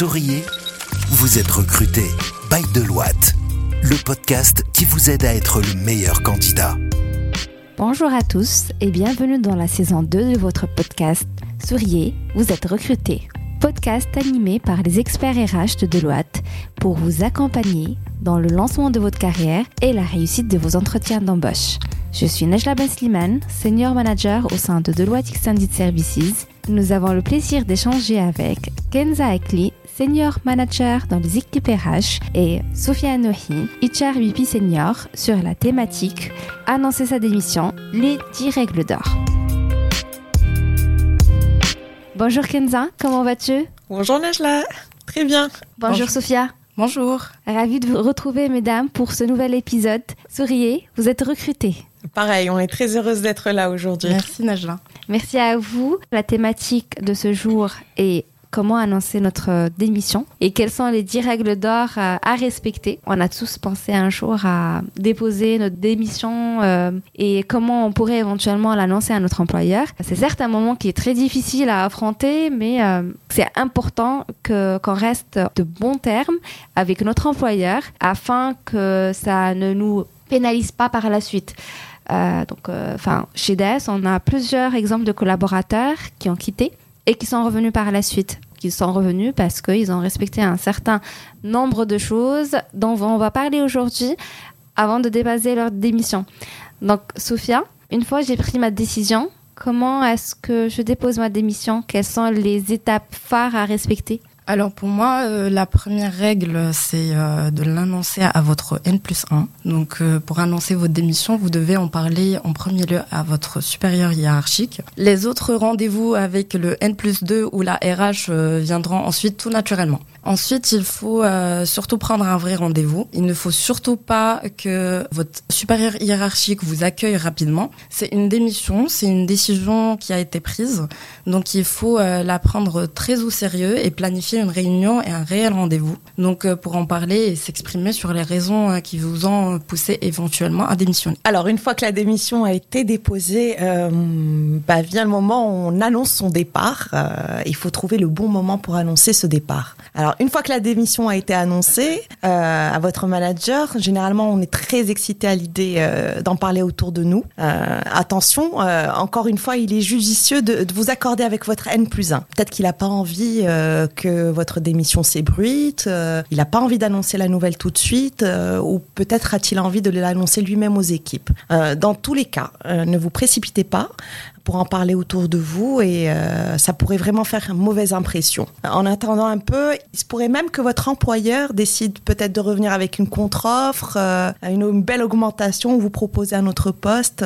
Souriez, vous êtes recruté by Deloitte, le podcast qui vous aide à être le meilleur candidat. Bonjour à tous et bienvenue dans la saison 2 de votre podcast Souriez, vous êtes recruté. Podcast animé par les experts RH de Deloitte pour vous accompagner dans le lancement de votre carrière et la réussite de vos entretiens d'embauche. Je suis Najla Ben Sliman, senior manager au sein de Deloitte Extended Services. Nous avons le plaisir d'échanger avec Kenza Ekli, senior manager dans les équipes RH, et Sophia Nohi, HR VP senior, sur la thématique Annoncer sa démission, les 10 règles d'or. Bonjour Kenza, comment vas-tu? Bonjour Najla, très bien. Bonjour, Sophia. Bonjour. Ravie de vous retrouver, mesdames, pour ce nouvel épisode. Souriez, vous êtes recrutées. Pareil, on est très heureuse d'être là aujourd'hui. Merci Najla. Merci à vous. La thématique de ce jour est comment annoncer notre démission et quelles sont les 10 règles d'or euh, à respecter. On a tous pensé un jour à déposer notre démission euh, et comment on pourrait éventuellement l'annoncer à notre employeur. C'est certes un moment qui est très difficile à affronter, mais euh, c'est important qu'on reste de bons termes avec notre employeur afin que ça ne nous pénalise pas par la suite. Euh, donc, chez DES, on a plusieurs exemples de collaborateurs qui ont quitté et qui sont revenus par la suite. Qui sont revenus parce qu'ils ont respecté un certain nombre de choses dont on va parler aujourd'hui avant de déposer leur démission. Donc, Sophia, une fois j'ai pris ma décision, comment est-ce que je dépose ma démission? Quelles sont les étapes phares à respecter? Alors pour moi, euh, la première règle, c'est euh, de l'annoncer à votre N plus 1. Donc euh, pour annoncer votre démission, vous devez en parler en premier lieu à votre supérieur hiérarchique. Les autres rendez-vous avec le N plus 2 ou la RH viendront ensuite tout naturellement. Ensuite, il faut surtout prendre un vrai rendez-vous. Il ne faut surtout pas que votre supérieur hiérarchique vous accueille rapidement. C'est une démission, c'est une décision qui a été prise. Donc il faut la prendre très au sérieux et planifier une réunion et un réel rendez-vous. Donc euh, pour en parler et s'exprimer sur les raisons euh, qui vous ont poussé éventuellement à démissionner. Alors une fois que la démission a été déposée, euh, bah, vient le moment où on annonce son départ. il faut trouver le bon moment pour annoncer ce départ. Alors une fois que la démission a été annoncée à votre manager, généralement on est très excité à l'idée d'en parler autour de nous. attention, encore une fois, il est judicieux de, de, vous accorder avec votre N plus 1. Peut-être qu'il n'a pas envie que votre démission s'ébruite, euh, il n'a pas envie d'annoncer la nouvelle tout de suite, euh, ou peut-être a-t-il envie de l'annoncer lui-même aux équipes. Euh, dans tous les cas, ne vous précipitez pas pour en parler autour de vous et ça pourrait vraiment faire une mauvaise impression. En attendant un peu, il se pourrait même que votre employeur décide peut-être de revenir avec une contre-offre, une, une, belle augmentation, vous proposer un autre poste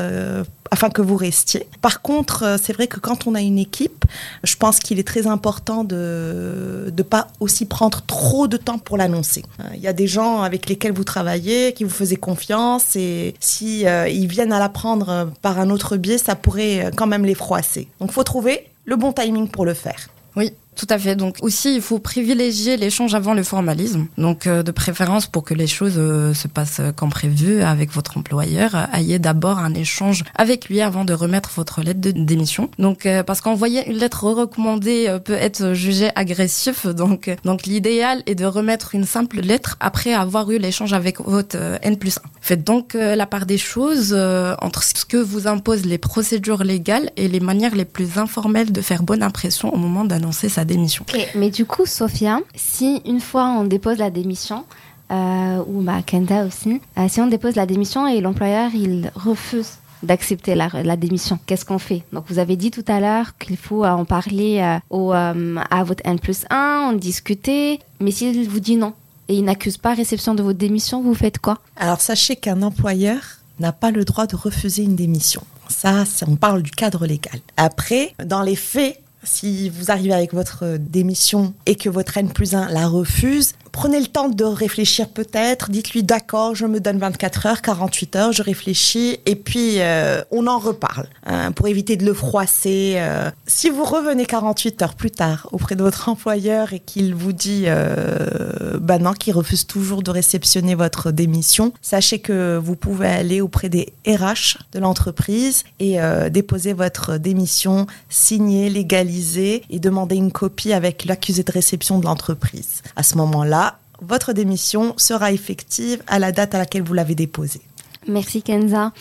afin que vous restiez. Par contre, euh, c'est vrai que quand on a une équipe, je pense qu'il est très important de ne pas aussi prendre trop de temps pour l'annoncer. Euh, il y a des gens avec lesquels vous travaillez, qui vous faisaient confiance, et si euh, ils viennent à l'apprendre par un autre biais, ça pourrait quand même les froisser. Donc, faut trouver le bon timing pour le faire. Oui, tout à fait. Donc aussi, il faut privilégier l'échange avant le formalisme. Donc euh, de préférence pour que les choses euh, se passent comme prévu avec votre employeur, euh, ayez d'abord un échange avec lui avant de remettre votre lettre de démission. Donc parce qu'envoyer une lettre recommandée peut être jugé agressif. Donc donc l'idéal est de remettre une simple lettre après avoir eu l'échange avec votre N plus 1. Faites donc la part des choses entre ce que vous imposent les procédures légales et les manières les plus informelles de faire bonne impression au moment d'annoncer sa démission. Mais du coup, Sophia, si une fois on dépose la démission, euh, ou bah, Kenda aussi, euh, si on dépose la démission et l'employeur il refuse d'accepter la, la, démission, qu'est-ce qu'on fait? Donc vous avez dit tout à l'heure qu'il faut euh, en parler euh, au, euh, à votre N plus 1, en discuter, mais s'il vous dit non et il n'accuse pas réception de votre démission, vous faites quoi? Alors sachez qu'un employeur n'a pas le droit de refuser une démission. Ça, on parle du cadre légal. Après, dans les faits, si vous arrivez avec votre démission et que votre N plus 1 la refuse, prenez le temps de réfléchir peut-être. Dites-lui d'accord, je me donne 24 heures, 48 heures, je réfléchis et puis euh, on en reparle hein, pour éviter de le froisser. euh. Si vous revenez 48 heures plus tard auprès de votre employeur et qu'il vous dit euh, bah non, qu'il refuse toujours de réceptionner votre démission, sachez que vous pouvez aller auprès des RH de l'entreprise et euh, déposer votre démission signée, légalisée et demander une copie avec l'accusé de réception de l'entreprise. À ce moment-là, votre démission sera effective à la date à laquelle vous l'avez déposée. Merci Kenza.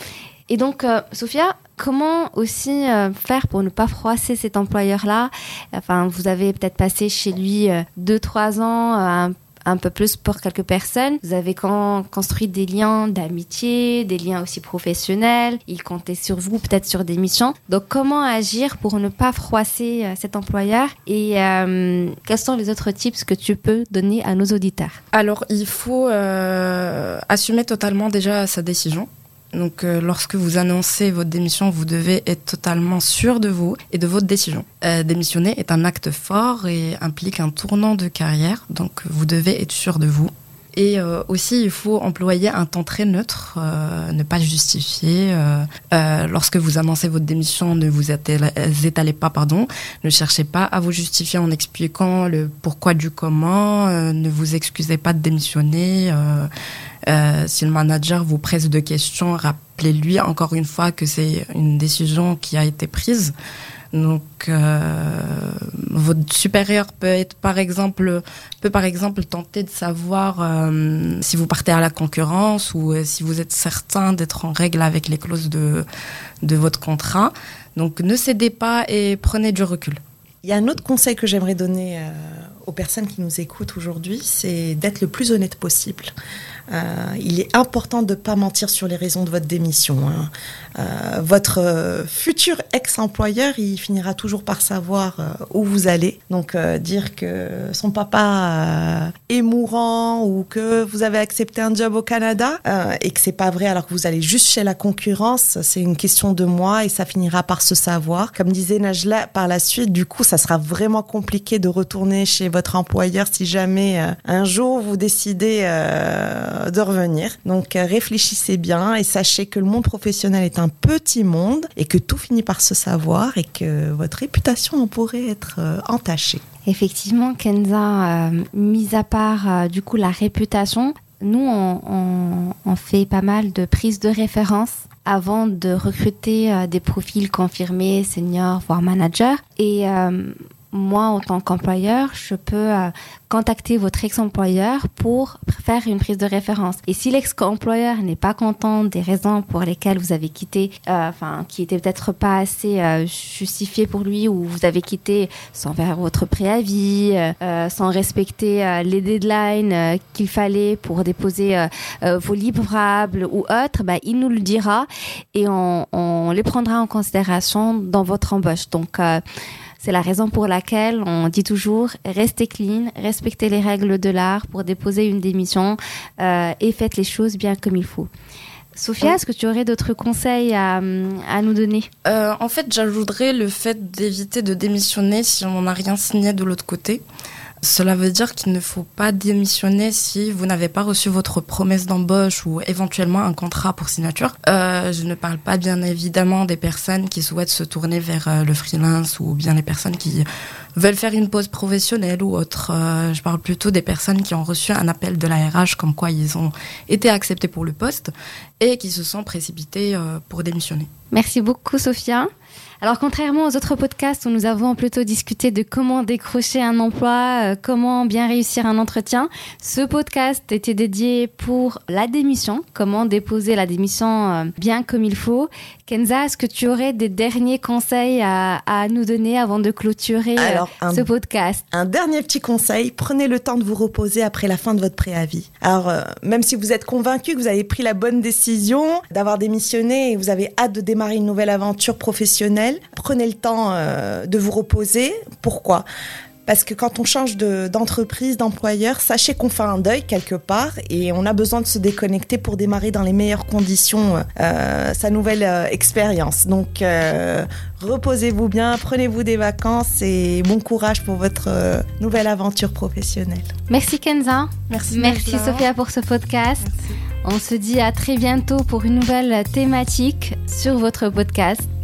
Et donc, euh, Sophia, comment aussi euh, faire pour ne pas froisser cet employeur-là? Enfin, vous avez peut-être passé chez lui euh, deux, trois ans, euh, un, un peu plus pour quelques personnes. Vous avez con- construit des liens d'amitié, des liens aussi professionnels. Il comptait sur vous, peut-être sur des missions. Donc, comment agir pour ne pas froisser euh, cet employeur? Et euh, quels sont les autres tips que tu peux donner à nos auditeurs? Alors, il faut euh, assumer totalement déjà sa décision. Donc, euh, lorsque vous annoncez votre démission, vous devez être totalement sûr de vous et de votre décision. Euh, démissionner est un acte fort et implique un tournant de carrière. Donc, vous devez être sûr de vous. Et euh, aussi, il faut employer un temps très neutre, euh, ne pas justifier. euh, lorsque vous annoncez votre démission, ne vous étalez, pas, pardon. Ne cherchez pas à vous justifier en expliquant le pourquoi du comment. ne vous excusez pas de démissionner. si le manager vous presse de questions, rappelez-lui encore une fois que c'est une décision qui a été prise. Donc, euh, votre supérieur peut être, par exemple, peut par exemple tenter de savoir euh, si vous partez à la concurrence ou euh, si vous êtes certain d'être en règle avec les clauses de de votre contrat. Donc, ne cédez pas et prenez du recul. Il y a un autre conseil que j'aimerais donner aux personnes qui nous écoutent aujourd'hui, c'est d'être le plus honnête possible. Euh, il est important de ne pas mentir sur les raisons de votre démission. hein. Euh, votre euh, futur ex-employeur, il finira toujours par savoir où vous allez. Donc dire que son papa est mourant ou que vous avez accepté un job au Canada et que c'est pas vrai alors que vous allez juste chez la concurrence, c'est une question de mois et ça finira par se savoir. Comme disait Najla, par la suite, du coup, ça sera vraiment compliqué de retourner chez votre employeur si jamais un jour vous décidez de revenir. Donc euh, réfléchissez bien et sachez que le monde professionnel est un petit monde et que tout finit par se savoir et que votre réputation en pourrait être euh, entachée. Effectivement, Kenza, euh, mis à part euh, du coup la réputation, nous on, on- fait pas mal de prises de référence avant de recruter euh, des profils confirmés, seniors, voire managers. Et euh, moi, en tant qu'employeur, je peux euh, contacter votre ex-employeur pour faire une prise de référence. Et si l'ex-employeur n'est pas content des raisons pour lesquelles vous avez quitté, euh, enfin, qui étaient peut-être pas assez euh, justifiées pour lui, ou vous avez quitté sans faire votre préavis, euh, euh, sans respecter euh, les deadlines qu'il fallait pour déposer vos livrables ou autres, bah, il nous le dira et on, on les prendra en considération dans votre embauche. Donc, c'est la raison pour laquelle on dit toujours restez clean, respectez les règles de l'art pour déposer une démission euh, et faites les choses bien comme il faut. Sophia, est-ce que tu aurais d'autres conseils à, à nous donner? Euh, en fait, j'ajouterais le fait d'éviter de démissionner si on n'a rien signé de l'autre côté. Cela veut dire qu'il ne faut pas démissionner si vous n'avez pas reçu votre promesse d'embauche ou éventuellement un contrat pour signature. Euh, je ne parle pas bien évidemment des personnes qui souhaitent se tourner vers euh, le freelance ou bien les personnes qui veulent faire une pause professionnelle ou autre. Euh, je parle plutôt des personnes qui ont reçu un appel de la RH comme quoi ils ont été acceptés pour le poste et qui se sont précipités pour démissionner. Merci beaucoup, Sophia. Alors, contrairement aux autres podcasts où nous avons plutôt discuté de comment décrocher un emploi, euh, comment bien réussir un entretien, ce podcast était dédié pour la démission, comment déposer la démission euh, bien comme il faut. Kenza, est-ce que tu aurais des derniers conseils à, à nous donner avant de clôturer euh, un- ce podcast? Un dernier petit conseil, prenez le temps de vous reposer après la fin de votre préavis. Alors, même si vous êtes convaincu que vous avez pris la bonne décision d'avoir démissionné et vous avez hâte de démarrer une nouvelle aventure professionnelle, prenez le temps euh, de vous reposer. Pourquoi? Parce que quand on change de- d'entreprise, d'employeur, sachez qu'on fait un deuil quelque part et on a besoin de se déconnecter pour démarrer dans les meilleures conditions euh, sa nouvelle euh, expérience. Donc, euh, reposez-vous bien, prenez-vous des vacances et bon courage pour votre euh, nouvelle aventure professionnelle. Merci Kenza. Merci. Sophia pour ce podcast. Merci. On se dit à très bientôt pour une nouvelle thématique sur votre podcast.